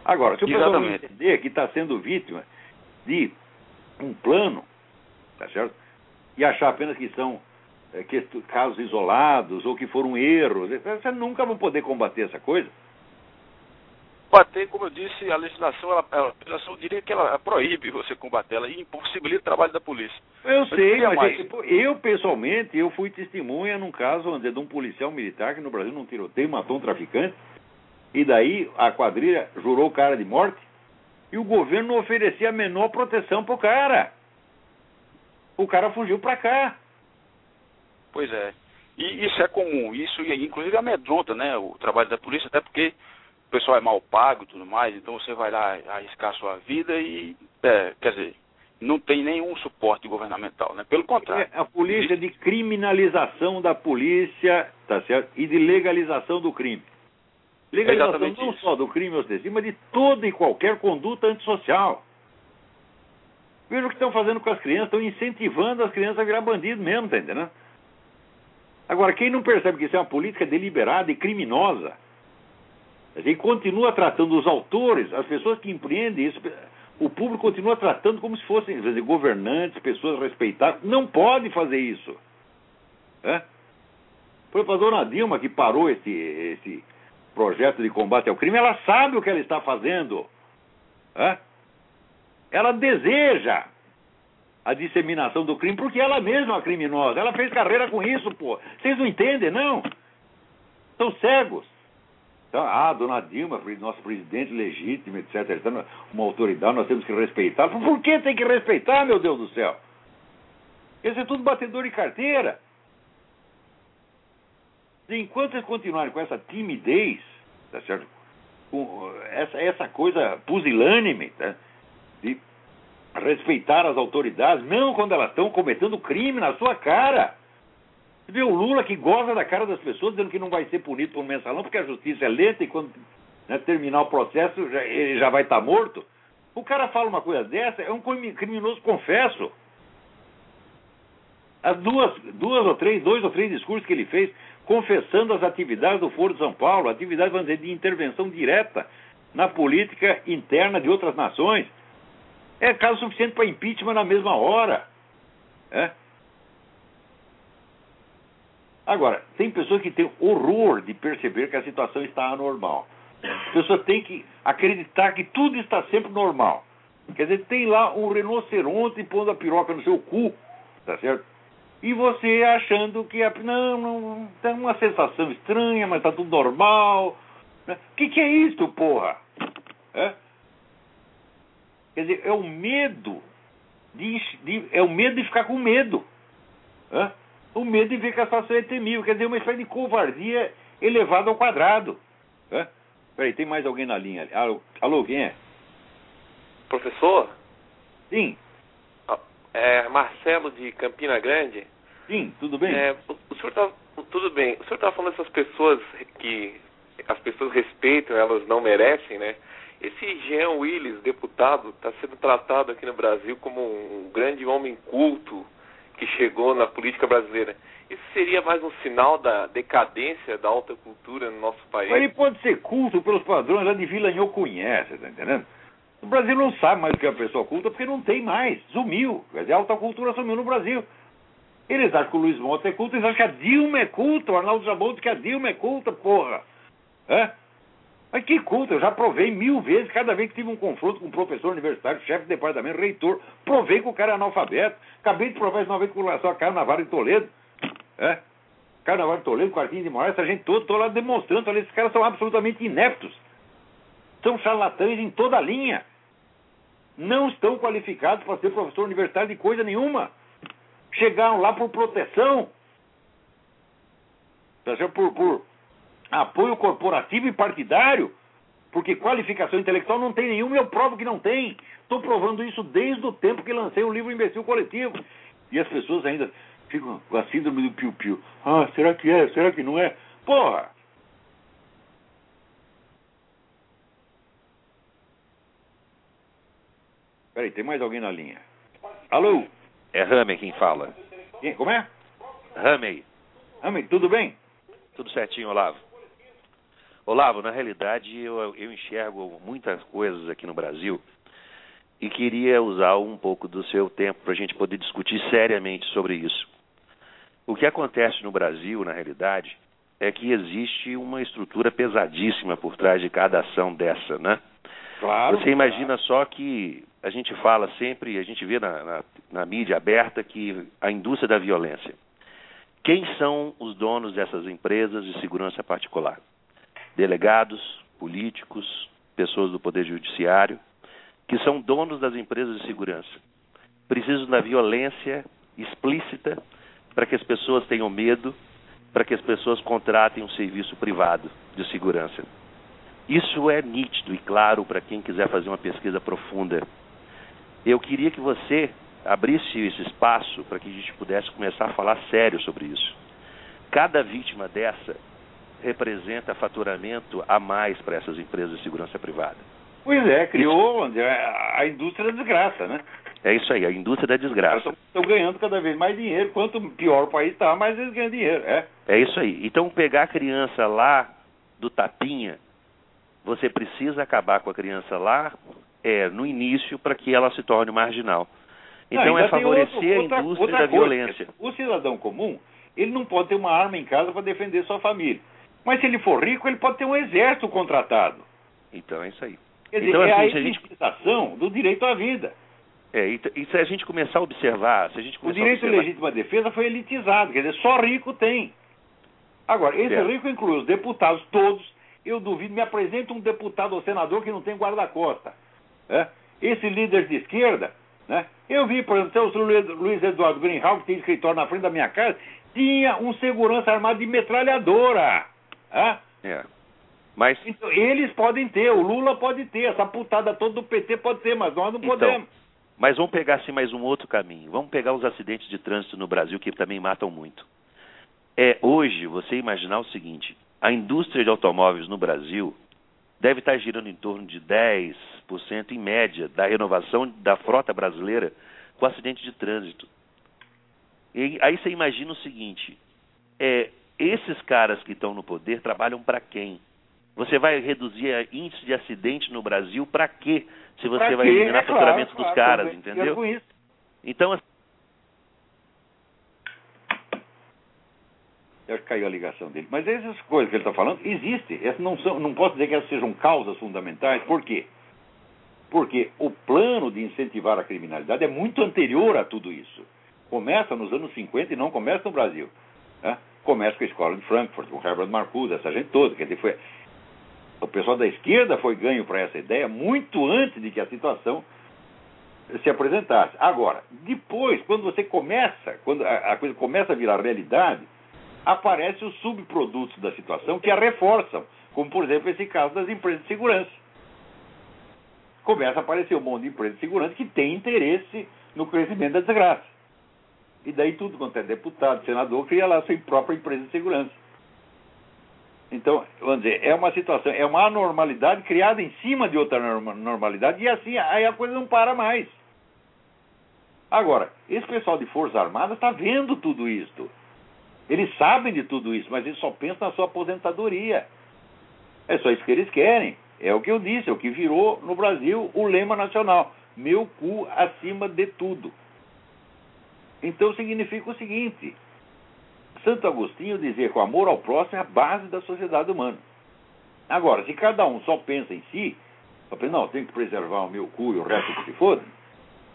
Agora, se o pessoal não entender que está sendo vítima de um plano, tá certo? E achar apenas que são é, que, casos isolados ou que foram erros, você nunca vão poder combater essa coisa.
Combater, como eu disse, a legislação, ela, a legislação diria que ela proíbe você combater ela e impossibilita o trabalho da polícia.
Eu sei, mas eu, eu, pessoalmente, eu fui testemunha num caso onde de um policial militar que no Brasil não tiroteio, matou um traficante, e daí a quadrilha jurou o cara de morte, e o governo não oferecia a menor proteção pro cara. O cara fugiu para cá.
Pois é. E isso é comum, isso inclusive amedronta né, o trabalho da polícia, até porque o pessoal é mal pago e tudo mais, então você vai lá arriscar sua vida e, é, quer dizer, não tem nenhum suporte governamental, né? Pelo contrário.
É a polícia de criminalização da polícia, tá certo? E de legalização do crime. Legalização é não
isso.
só do crime ostensivo, mas de toda e qualquer conduta antissocial. Veja o que estão fazendo com as crianças, estão incentivando as crianças a virar bandido mesmo, tá entendendo? Agora, quem não percebe que isso é uma política deliberada e criminosa, e continua tratando os autores, as pessoas que empreendem isso, o público continua tratando como se fossem dizer, governantes, pessoas respeitadas. Não pode fazer isso. É? A dona Dilma, que parou esse, esse projeto de combate ao crime, ela sabe o que ela está fazendo. É? Ela deseja a disseminação do crime porque ela mesma é criminosa. Ela fez carreira com isso, pô. Vocês não entendem, não? São cegos. Então, ah, dona Dilma, nosso presidente legítimo, etc. Então, uma autoridade, nós temos que respeitar. Por que tem que respeitar, meu Deus do céu? Isso é tudo batedor de carteira. Enquanto eles continuarem com essa timidez, tá certo? Com essa, essa coisa pusilânime, tá? de respeitar as autoridades, não quando elas estão cometendo crime na sua cara. Você vê o Lula que goza da cara das pessoas, dizendo que não vai ser punido por um mensalão, porque a justiça é lenta e quando né, terminar o processo já, ele já vai estar tá morto. O cara fala uma coisa dessa, é um criminoso confesso. As duas, duas ou três, dois ou três discursos que ele fez confessando as atividades do Foro de São Paulo, atividades, vamos dizer, de intervenção direta na política interna de outras nações, é caso suficiente para impeachment na mesma hora. É? Agora, tem pessoas que têm horror de perceber que a situação está anormal. As pessoas têm que acreditar que tudo está sempre normal. Quer dizer, tem lá um rinoceronte pondo a piroca no seu cu, tá certo? E você achando que é, não, não, tem uma sensação estranha, mas está tudo normal. O que, que é isso, porra? É? Quer dizer, é o medo de, de, é o medo de ficar com medo. É? O medo de ver que a situação é temível. Quer dizer, uma espécie de covardia elevada ao quadrado. É? Peraí, tem mais alguém na linha? Alô, alô quem é?
Professor?
Sim.
É Marcelo de Campina Grande?
Sim, tudo bem?
É, o, o senhor tá, tudo bem. O senhor estava falando dessas pessoas que as pessoas respeitam, elas não merecem, né? Esse Jean Willis, deputado, está sendo tratado aqui no Brasil como um grande homem culto, que chegou na política brasileira. Isso seria mais um sinal da decadência da alta cultura no nosso país?
Ele pode ser culto pelos padrões lá de Villanhau conhece, tá entendendo? O Brasil não sabe mais o que é uma pessoa culta porque não tem mais, sumiu. Quer dizer, a alta cultura sumiu no Brasil. Eles acham que o Luiz Monte é culto, eles acham que a Dilma é culta, o Arnaldo Jabot que a Dilma é culta, porra. É? Mas que culto, eu já provei mil vezes, cada vez que tive um confronto com um professor universitário, chefe de departamento, reitor, provei que o cara é analfabeto. Acabei de provar isso uma vez com relação a Caio Navarro Toledo. É? Navarro de Toledo, Quartinho de Moraes, essa gente toda, estou lá demonstrando, falei, esses caras são absolutamente ineptos. São charlatães em toda a linha. Não estão qualificados para ser professor universitário de coisa nenhuma. Chegaram lá por proteção. Por, por apoio corporativo e partidário, porque qualificação intelectual não tem nenhuma e eu provo que não tem. Estou provando isso desde o tempo que lancei o livro Imbecil Coletivo. E as pessoas ainda ficam com a síndrome do piu-piu. Ah, será que é? Será que não é? Porra! Peraí, tem mais alguém na linha? Alô?
É Ramey quem fala.
Quem? Como é?
Ramey.
Ramey, tudo bem?
Tudo certinho, Olavo. Olavo, na realidade eu, eu enxergo muitas coisas aqui no Brasil e queria usar um pouco do seu tempo para a gente poder discutir seriamente sobre isso. O que acontece no Brasil, na realidade, é que existe uma estrutura pesadíssima por trás de cada ação dessa, né?
Claro.
Você imagina só que a gente fala sempre, a gente vê na, na, na mídia aberta que a indústria da violência. Quem são os donos dessas empresas de segurança particular? Delegados, políticos, pessoas do Poder Judiciário, que são donos das empresas de segurança. Precisam da violência explícita para que as pessoas tenham medo, para que as pessoas contratem um serviço privado de segurança. Isso é nítido e claro para quem quiser fazer uma pesquisa profunda. Eu queria que você abrisse esse espaço para que a gente pudesse começar a falar sério sobre isso. Cada vítima dessa representa faturamento a mais para essas empresas de segurança privada.
Pois é, criou isso. a indústria da desgraça, né?
É isso aí, a indústria da desgraça.
Estão ganhando cada vez mais dinheiro. Quanto pior o país está, mais eles ganham dinheiro. É.
é isso aí. Então, pegar a criança lá do tapinha, você precisa acabar com a criança lá é, no início para que ela se torne marginal. Então, não, é favorecer outro, outra, a indústria da coisa. violência.
O cidadão comum, ele não pode ter uma arma em casa para defender sua família. Mas se ele for rico, ele pode ter um exército contratado.
Então é isso aí.
Quer dizer,
então,
é assim, a utilização gente... do direito à vida.
É, e, se a gente começar a observar, se a gente
o direito à legítima defesa foi elitizado, quer dizer, só rico tem. Agora, esse rico inclui os deputados todos. Eu duvido, me apresenta um deputado ou senador que não tem guarda-costa. Né? Esse líder de esquerda, né? eu vi, por exemplo, o Luiz Eduardo Greenhalgh, que tem escritório na frente da minha casa, tinha um segurança armado de metralhadora.
É? é. Mas...
Então, eles podem ter, o Lula pode ter, essa putada toda do PT pode ter, mas nós não então, podemos.
Mas vamos pegar assim mais um outro caminho. Vamos pegar os acidentes de trânsito no Brasil que também matam muito. É hoje você imaginar o seguinte: a indústria de automóveis no Brasil deve estar girando em torno de 10% em média da renovação da frota brasileira com acidente de trânsito. E aí você imagina o seguinte: é, esses caras que estão no poder trabalham para quem? Você vai reduzir a índice de acidente no Brasil para quê? Se você pra vai quê? eliminar é o faturamento claro, dos claro, caras, entendeu? Então, assim,
Eu acho que caiu a ligação dele. Mas essas coisas que ele está falando existem. Essas não, são, não posso dizer que essas sejam causas fundamentais. Por quê? Porque o plano de incentivar a criminalidade é muito anterior a tudo isso. Começa nos anos 50 e não começa no Brasil. Né? Começa com a escola de Frankfurt, com Herbert Marcuse, essa gente toda. Quer dizer, foi, o pessoal da esquerda foi ganho para essa ideia muito antes de que a situação se apresentasse. Agora, depois, quando você começa, quando a, a coisa começa a virar realidade, aparecem os subprodutos da situação que a reforçam, como por exemplo esse caso das empresas de segurança. Começa a aparecer um monte de empresas de segurança que tem interesse no crescimento da desgraça. E daí tudo quanto é deputado, senador, cria lá a sua própria empresa de segurança. Então, vamos dizer, é uma situação, é uma anormalidade criada em cima de outra normalidade, e assim aí a coisa não para mais. Agora, esse pessoal de Forças Armadas está vendo tudo isso. Eles sabem de tudo isso, mas eles só pensam na sua aposentadoria. É só isso que eles querem. É o que eu disse, é o que virou no Brasil o lema nacional: meu cu acima de tudo. Então significa o seguinte: Santo Agostinho dizia que o amor ao próximo é a base da sociedade humana. Agora, se cada um só pensa em si, só pensa, não, tem que preservar o meu cu e o resto que se foda,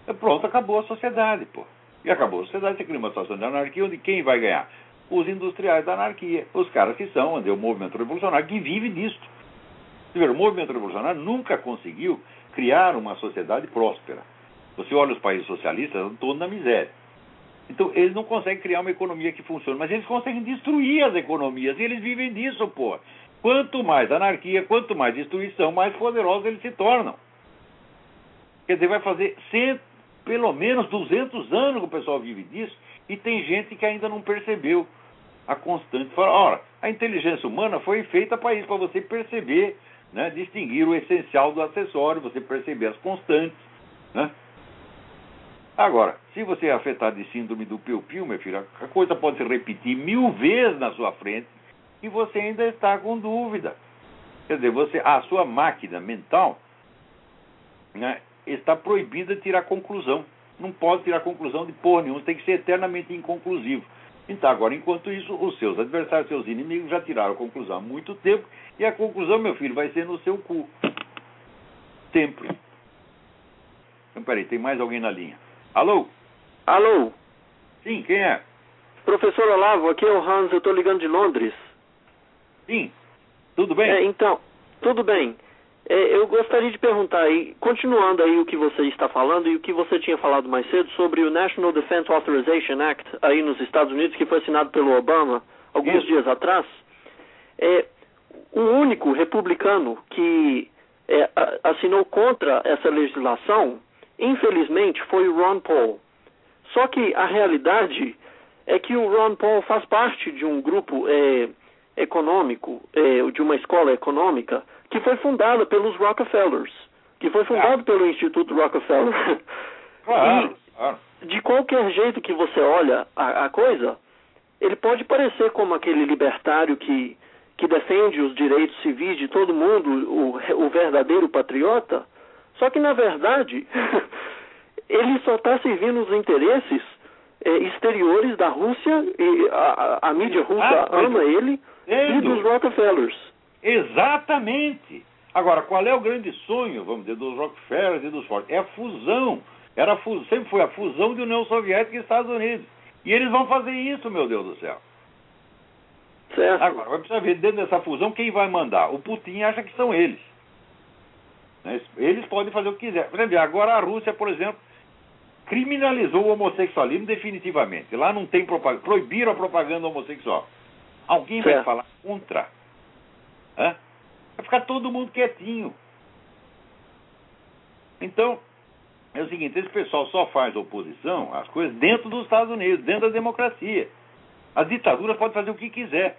é pronto, acabou a sociedade, pô. E acabou a sociedade, você cria uma situação de anarquia onde quem vai ganhar? Os industriais da anarquia, os caras que são, onde é o movimento revolucionário, que vive disso. O movimento revolucionário nunca conseguiu criar uma sociedade próspera. Você olha os países socialistas, estão todos na miséria. Então, eles não conseguem criar uma economia que funcione, mas eles conseguem destruir as economias, e eles vivem disso, pô. Quanto mais anarquia, quanto mais destruição, mais poderosos eles se tornam. Quer dizer, vai fazer pelo menos 200 anos que o pessoal vive disso, e tem gente que ainda não percebeu a constante. Fala, ora, a inteligência humana foi feita para isso, para você perceber, né, distinguir o essencial do acessório, você perceber as constantes, né? Agora, se você é afetado de síndrome do piu-piu, meu filho, a coisa pode se repetir mil vezes na sua frente e você ainda está com dúvida. Quer dizer, você, a sua máquina mental né, está proibida de tirar conclusão. Não pode tirar conclusão de porra nenhuma, tem que ser eternamente inconclusivo. Então, agora, enquanto isso, os seus adversários, seus inimigos já tiraram a conclusão há muito tempo, e a conclusão, meu filho, vai ser no seu cu. Sempre. Então, peraí, tem mais alguém na linha. Alô?
Alô?
Sim, quem é?
Professor Olavo, aqui é o Hans, eu estou ligando de Londres.
Sim. Tudo bem?
É, então, tudo bem. É, eu gostaria de perguntar aí, continuando aí o que você está falando e o que você tinha falado mais cedo sobre o National Defense Authorization Act aí nos Estados Unidos, que foi assinado pelo Obama alguns
Isso.
dias atrás. É, o único republicano que é, assinou contra essa legislação, infelizmente, foi o Ron Paul. Só que a realidade é que o Ron Paul faz parte de um grupo é, econômico, é, de uma escola econômica, que foi fundada pelos Rockefellers, que foi fundado pelo Instituto Rockefeller.
Claro.
E de qualquer jeito que você olha a, a coisa, ele pode parecer como aquele libertário que, que defende os direitos civis de todo mundo, o, o verdadeiro patriota, só que na verdade ele só está servindo os interesses eh, exteriores da Rússia e a, a- a mídia russa ama ele e dos Rockefellers.
Exatamente. Agora, qual é o grande sonho, vamos dizer, dos Rockefeller e dos Ford? É a fusão. Era a fu- sempre foi a fusão de União Soviética e Estados Unidos. E eles vão fazer isso, meu Deus do céu.
Certo?
Agora, vai precisar ver dentro dessa fusão quem vai mandar. O Putin acha que são eles. Né? Eles podem fazer o que quiser. Por exemplo, agora a Rússia, por exemplo, criminalizou o homossexualismo definitivamente. Lá não tem propaganda. Proibiram a propaganda homossexual. Alguém vai
Certo.
falar contra? Hã? Vai ficar todo mundo quietinho. Então, é o seguinte, esse pessoal só faz oposição às coisas dentro dos Estados Unidos, dentro da democracia. As ditaduras podem fazer o que quiser.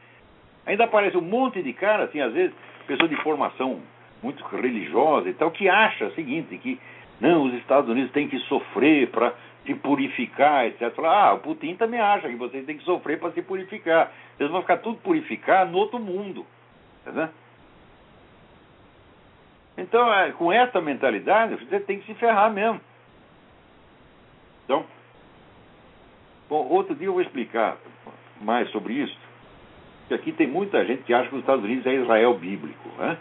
Ainda aparece um monte de cara, assim, às vezes, pessoa de formação muito religiosa e tal, que acha o seguinte, que não, os Estados Unidos têm que sofrer para se purificar, etc. Ah, o Putin também acha que vocês têm que sofrer para se purificar. Eles vão ficar tudo purificar no outro mundo. Entendeu? Então, é, com essa mentalidade, você tem que se ferrar mesmo. Então, bom, outro dia eu vou explicar mais sobre isso. Que aqui tem muita gente que acha que os Estados Unidos é Israel bíblico, né?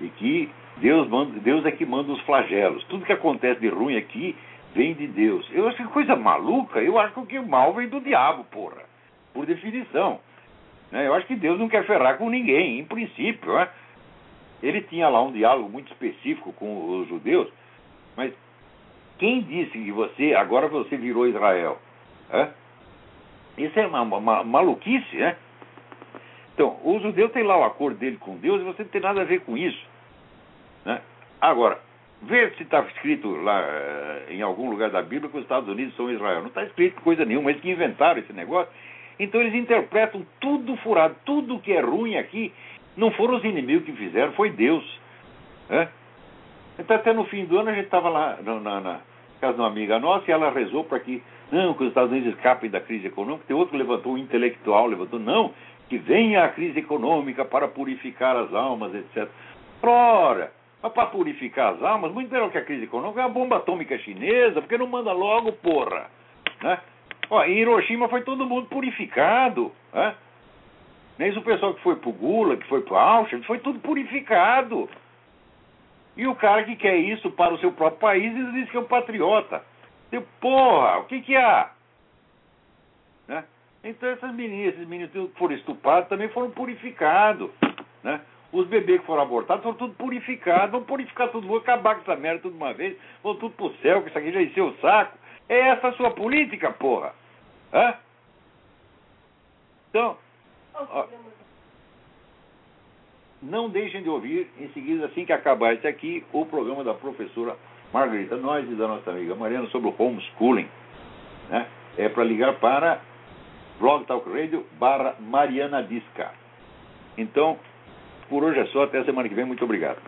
E que Deus, manda, Deus é que manda os flagelos. Tudo que acontece de ruim aqui vem de Deus. Eu acho que coisa maluca, eu acho que o mal vem do diabo, porra. Por definição. Né? Eu acho que Deus não quer ferrar com ninguém, em princípio, né? Ele tinha lá um diálogo muito específico com os judeus, mas quem disse que você, agora você virou Israel? Hã? Isso é uma, uma maluquice, né? Então, o judeu tem lá o acordo dele com Deus e você não tem nada a ver com isso. Né? Agora, vê se está escrito lá eh, em algum lugar da Bíblia que os Estados Unidos são Israel. Não está escrito coisa nenhuma, eles que inventaram esse negócio. Então eles interpretam tudo furado, tudo que é ruim aqui. Não foram os inimigos que fizeram, foi Deus. Né? Então até no fim do ano a gente estava lá na, na, na casa de uma amiga nossa e ela rezou para que, não, que os Estados Unidos escapem da crise econômica. Tem outro que levantou, um intelectual levantou, não, que venha a crise econômica para purificar as almas, etc. Ora, mas para purificar as almas, muito melhor que a crise econômica é a bomba atômica chinesa, porque não manda logo, porra. Né? Ó, em Hiroshima foi todo mundo purificado. Né? Nem o pessoal que foi pro Gula, que foi pro Auschwitz, foi tudo purificado. E o cara que quer isso para o seu próprio país, ele diz que é um patriota. E, porra, o que que há? Né? Então essas meninas, esses meninos que foram estuprados também foram purificados. Né? Os bebês que foram abortados foram tudo purificados. Vamos purificar tudo, vou acabar com essa merda tudo uma vez. Vão tudo pro céu, que isso aqui já encheu o saco. É essa a sua política, porra. Hã? Então, ó, não deixem de ouvir, em seguida, assim que acabar esse aqui, o programa da professora Margarita Nós e da nossa amiga Mariana sobre o homeschooling. Né? É para ligar para Blog Talk Radio barra Mariana Disca. Então, por hoje é só, até semana que vem, muito obrigado.